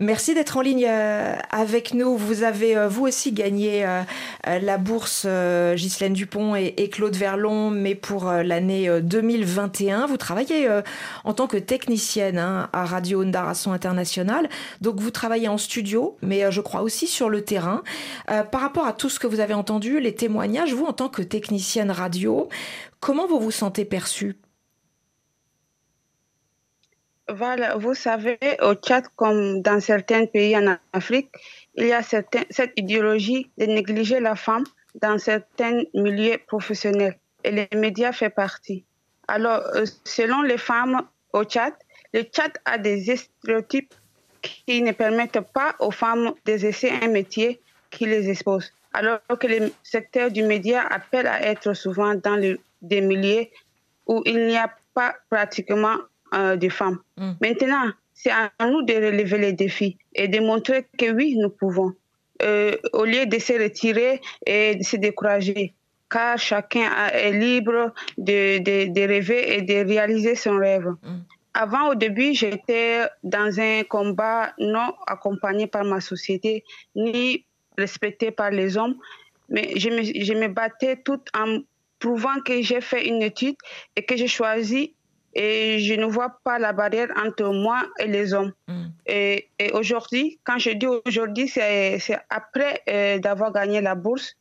Merci d'être en ligne euh, avec nous. Vous avez euh, vous aussi gagné euh, la bourse Ghislaine Dupont et Claude Verlon, mais pour l'année 2021. Vous travaillez en tant que technicienne hein, à Radio Ndarason International. Donc vous travaillez en studio, mais je crois aussi sur le terrain. Par rapport à tout ce que vous avez entendu, les témoignages, vous en tant que technicienne radio, comment vous vous sentez perçue vous savez, au Tchad, comme dans certains pays en Afrique, il y a certains, cette idéologie de négliger la femme dans certains milieux professionnels. Et les médias font partie. Alors, euh, selon les femmes au Tchad, le Tchad a des stéréotypes qui ne permettent pas aux femmes d'exercer un métier qui les expose. Alors que le secteur du média appelle à être souvent dans des milieux où il n'y a pas pratiquement euh, des femmes. Mm. Maintenant, c'est à nous de relever les défis et de montrer que oui, nous pouvons, euh, au lieu de se retirer et de se décourager, car chacun est libre de, de, rêver et de réaliser son rêve. Mm. Avant, au début, j'étais dans un combat non accompagné par ma société, ni respecté par les hommes, mais je me, je me battais tout en prouvant que j'ai fait une étude et que j'ai choisi et je ne vois pas la barrière entre moi et les hommes. Mm. Et, aujourd'hui, quand je dis aujourd'hui, c'est après euh, d'avoir gagné la bourse,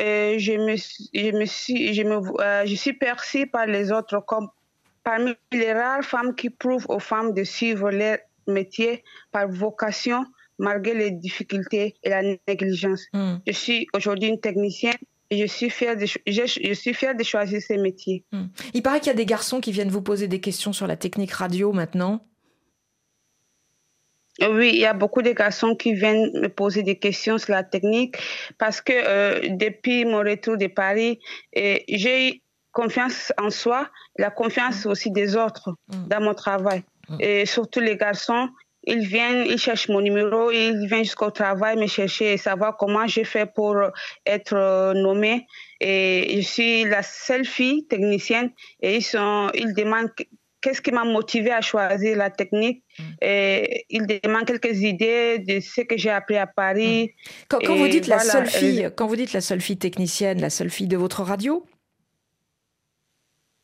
euh, je, me, je, me suis, je, me, euh, je suis perçue par les autres comme parmi les rares femmes qui prouvent aux femmes de suivre leur métier par vocation malgré les difficultés et la négligence. Mm. Je suis aujourd'hui une technicienne je suis fière de, je, suis fière de choisir ces métiers. Hmm. Il paraît qu'il y a des garçons qui viennent vous poser des questions sur la technique radio maintenant. Oui, il y a beaucoup de garçons qui viennent me poser des questions sur la technique parce que euh, depuis mon retour de Paris, j'ai confiance en soi, la confiance aussi des autres dans mon travail. Et surtout les garçons, ils viennent, ils cherchent mon numéro, ils viennent jusqu'au travail me chercher et savoir comment je fais pour être nommée. Et je suis la seule fille technicienne et ils, sont, ils demandent qu'est-ce qui m'a motivé à choisir la technique. Et ils demandent quelques idées de ce que j'ai appris à Paris. Quand, vous dites la seule fille, quand vous dites la seule fille technicienne, la seule fille de votre radio?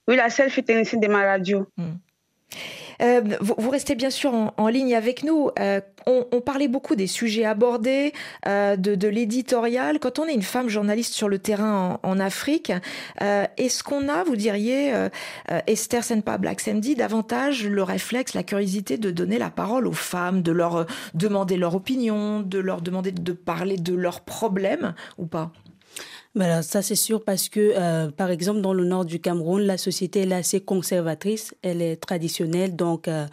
Oui, la seule fille technicienne de ma radio. Euh, vous, restez bien sûr en, ligne avec nous. Euh, on, parlait beaucoup des sujets abordés, euh, de, l'éditorial. Quand on est une femme journaliste sur le terrain en, Afrique, est-ce qu'on a, vous diriez, Esther Senpa Black Sandy, davantage le réflexe, la curiosité de donner la parole aux femmes, de leur demander leur opinion, de leur demander de parler de leurs problèmes ou pas? Ben ça c'est sûr parce que, euh, par exemple, dans le nord du Cameroun, la société est assez conservatrice, elle est traditionnelle, donc euh,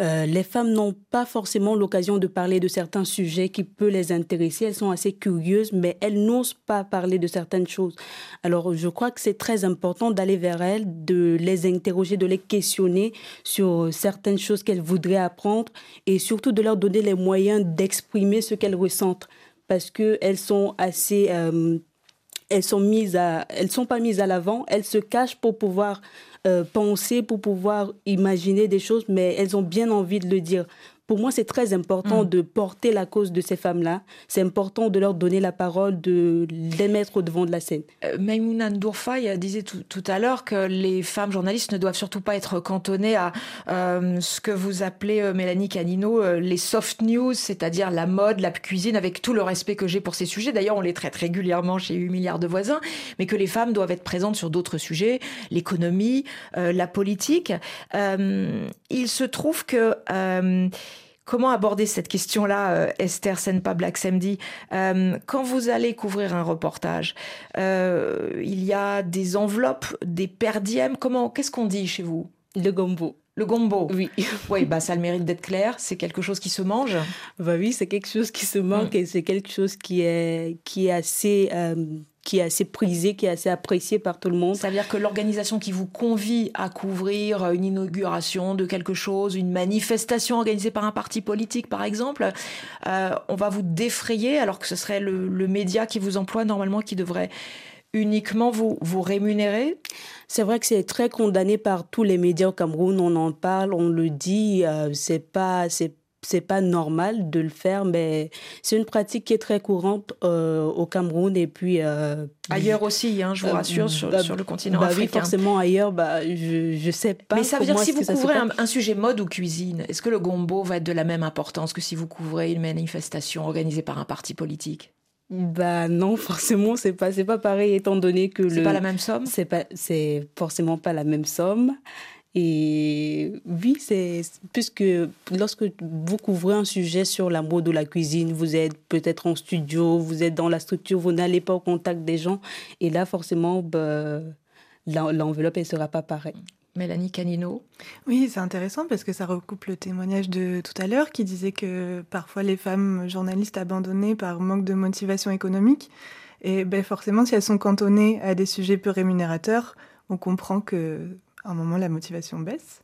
euh, les femmes n'ont pas forcément l'occasion de parler de certains sujets qui peuvent les intéresser. Elles sont assez curieuses, mais elles n'osent pas parler de certaines choses. Alors, je crois que c'est très important d'aller vers elles, de les interroger, de les questionner sur certaines choses qu'elles voudraient apprendre et surtout de leur donner les moyens d'exprimer ce qu'elles ressentent parce qu'elles sont assez elles sont mises à, elles sont pas mises à l'avant, elles se cachent pour pouvoir euh, penser, pour pouvoir imaginer des choses, mais elles ont bien envie de le dire pour moi, c'est très important mm. de porter la cause de ces femmes-là. C'est important de leur donner la parole, de les mettre au devant de la scène. Euh, Maïmouna Ndourfaï disait tout, à l'heure que les femmes journalistes ne doivent surtout pas être cantonnées à euh, ce que vous appelez, euh, Mélanie Canino, euh, les soft news, c'est-à-dire la mode, la cuisine, avec tout le respect que j'ai pour ces sujets. D'ailleurs, on les traite régulièrement chez 8 milliards de voisins, mais que les femmes doivent être présentes sur d'autres sujets, l'économie, la politique. il se trouve que Comment aborder cette question-là, euh, Esther Senpa Black Samedi euh, Quand vous allez couvrir un reportage, euh, il y a des enveloppes, des perdièmes. Comment Qu'est-ce qu'on dit chez vous? Le gombo. Le gombo. Oui. Oui, bah ça a le mérite d'être clair. C'est quelque chose qui se mange? Bah oui, c'est quelque chose qui se mange mm. et c'est quelque chose qui est qui est assez qui est assez prisé, qui est assez apprécié par tout le monde. Ça veut dire que l'organisation qui vous convie à couvrir une inauguration de quelque chose, une manifestation organisée par un parti politique, par exemple, euh, on va vous défrayer alors que ce serait le, média qui vous emploie normalement qui devrait uniquement vous, vous rémunérer c'est vrai que c'est très condamné par tous les médias au Cameroun. On en parle, on le dit. Euh, c'est pas, c'est c'est pas normal de le faire, mais c'est une pratique qui est très courante euh, au Cameroun et puis euh, ailleurs aussi, hein, je vous euh, rassure, sur, bah, sur, le continent bah africain. Oui, forcément ailleurs, bah, je je sais pas. Mais ça veut dire si vous couvrez un, sujet mode ou cuisine, est-ce que le gombo va être de la même importance que si vous couvrez une manifestation organisée par un parti politique? Bah non, forcément, c'est pas c'est pas pareil étant donné que c'est pas la même somme? C'est pas c'est forcément pas la même somme. Et oui, c'est puisque lorsque vous couvrez un sujet sur la mode ou la cuisine, vous êtes peut-être en studio, vous êtes dans la structure, vous n'allez pas au contact des gens. Et là, forcément, bah, l'enveloppe, elle ne sera pas pareille. Mélanie Canino. Oui, c'est intéressant parce que ça recoupe le témoignage de tout à l'heure qui disait que parfois les femmes journalistes abandonnées par manque de motivation économique. Et ben forcément, si elles sont cantonnées à des sujets peu rémunérateurs, on comprend que à un moment, la motivation baisse.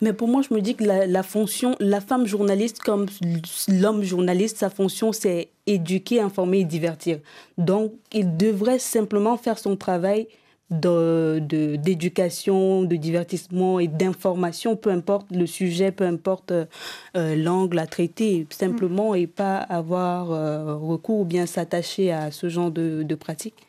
Mais pour moi, je me dis que la, fonction, la femme journaliste comme l'homme journaliste, sa fonction, c'est éduquer, informer et divertir. Donc, il devrait simplement faire son travail d'éducation, de, de, divertissement et d'information, peu importe le sujet, peu importe euh, euh, l'angle à traiter, simplement, et pas avoir euh, recours ou bien s'attacher à ce genre de, de pratiques.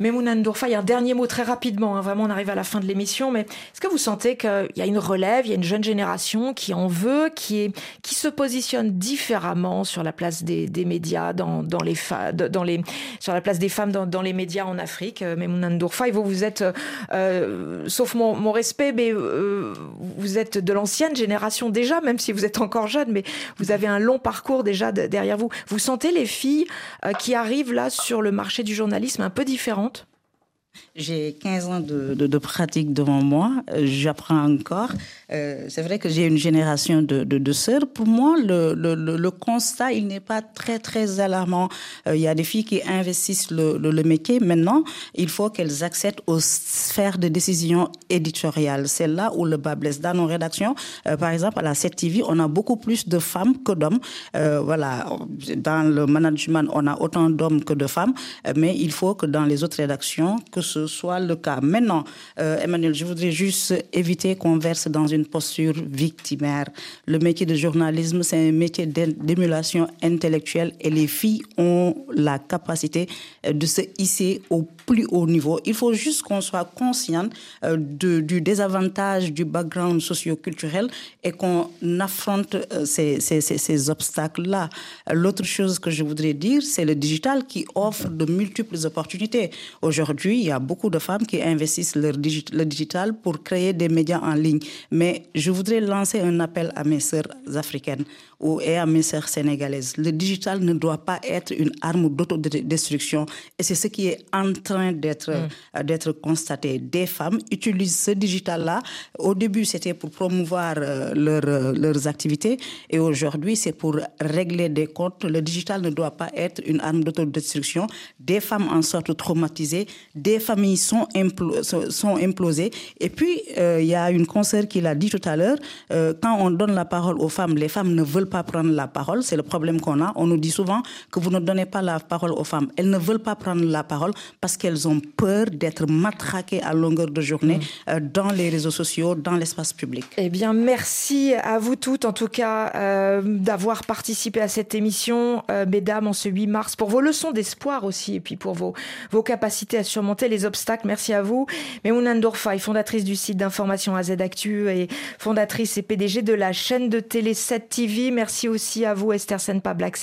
Mais Mouna Ndourfa, il y a un dernier mot très rapidement, hein, vraiment on arrive à la fin de l'émission, mais est-ce que vous sentez qu'il y a une relève, il y a une jeune génération qui en veut, qui, est, qui se positionne différemment sur la place des, des médias, dans, dans les dans les, sur la place des femmes dans, dans les médias en Afrique Mais Mouna Ndourfa, vous, vous êtes euh, sauf mon, respect, mais euh, vous êtes de l'ancienne génération déjà, même si vous êtes encore jeune, mais vous avez un long parcours déjà derrière vous. Vous sentez les filles euh, qui arrivent là sur le marché du journalisme un peu différentes? J'ai 15 ans de, pratique devant moi. J'apprends encore. Euh, c'est vrai que j'ai une génération de, sœurs. Pour moi, le, constat, il n'est pas très, très alarmant. Euh, il y a des filles qui investissent le, le, métier. Maintenant, il faut qu'elles accèdent aux sphères de décision éditoriale. C'est là où le bas blesse. Dans nos rédactions, euh, par exemple, à la 7TV, on a beaucoup plus de femmes que d'hommes. voilà. Dans le management, on a autant d'hommes que de femmes. mais il faut que dans les autres rédactions, que ce soit le cas. Maintenant, euh, Emmanuel, je voudrais juste éviter qu'on verse dans une posture victimaire. Le métier de journalisme, c'est un métier d'émulation intellectuelle et les filles ont la capacité euh, de se hisser au plus haut niveau. Il faut juste qu'on soit conscient euh, du désavantage du background socio-culturel et qu'on affronte ces, ces, ces obstacles-là. L'autre chose que je voudrais dire, c'est le digital qui offre de multiples opportunités. Aujourd'hui, il y a beaucoup de femmes qui investissent le digital pour créer des médias en ligne. Mais je voudrais lancer un appel à mes sœurs africaines ou, et à mes sœurs sénégalaises. Le digital ne doit pas être une arme d'autodestruction. Et c'est ce qui est en train d'être mm. d'être constaté. Des femmes utilisent ce digital-là. Au début, c'était pour promouvoir euh, leur, euh, leurs activités. Et aujourd'hui, c'est pour régler des comptes. Le digital ne doit pas être une arme d'autodestruction. Des femmes en sortent traumatisées. Des familles sont, sont implosées. Et puis, euh, il y a une consoeur qui l'a dit tout à l'heure, quand on donne la parole aux femmes, les femmes ne veulent pas prendre la parole. C'est le problème qu'on a. On nous dit souvent que vous ne donnez pas la parole aux femmes. Elles ne veulent pas prendre la parole parce qu'elles ont peur d'être matraquées à longueur de journée mm. euh, dans les réseaux sociaux, dans l'espace public. Eh bien, merci à vous toutes, en tout cas, euh, d'avoir participé à cette émission, euh, mesdames, en ce 8 mars, pour vos leçons d'espoir aussi, et puis pour vos, vos capacités à surmonter les obstacles. Merci à vous. Memouna Ndourfaï, fondatrice du site d'information AZ Actu et fondatrice et PDG de la chaîne de télé 7 TV. Merci aussi à vous, Esther Senpa Black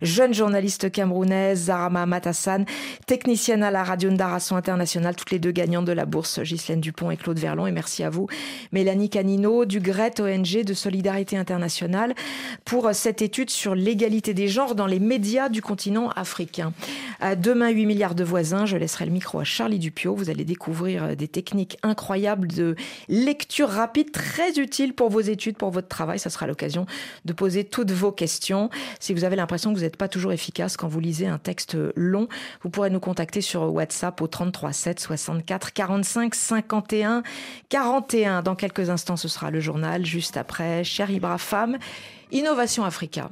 jeune journaliste camerounaise, Zarama Matassan, technicienne à la radio Ndarason International, toutes les deux gagnantes de la bourse, Ghislaine Dupont et Claude Verlon. Et merci à vous, Mélanie Canino, du GRET ONG de Solidarité Internationale, pour cette étude sur l'égalité des genres dans les médias du continent africain. Demain, 8 milliards de voisins. Je laisserai le micro à Charlie Dupio. Vous allez découvrir des techniques incroyables de lecture rapide, très utiles pour vos études, pour votre travail. Ça sera l'occasion de poser toutes vos questions. Si vous avez l'impression que vous n'êtes pas toujours efficace quand vous lisez un texte long, vous pourrez nous contacter sur WhatsApp au 33 7 64 45 51 41. Dans quelques instants, ce sera le journal. Juste après, Cher Ibra Femme, Innovation Africa.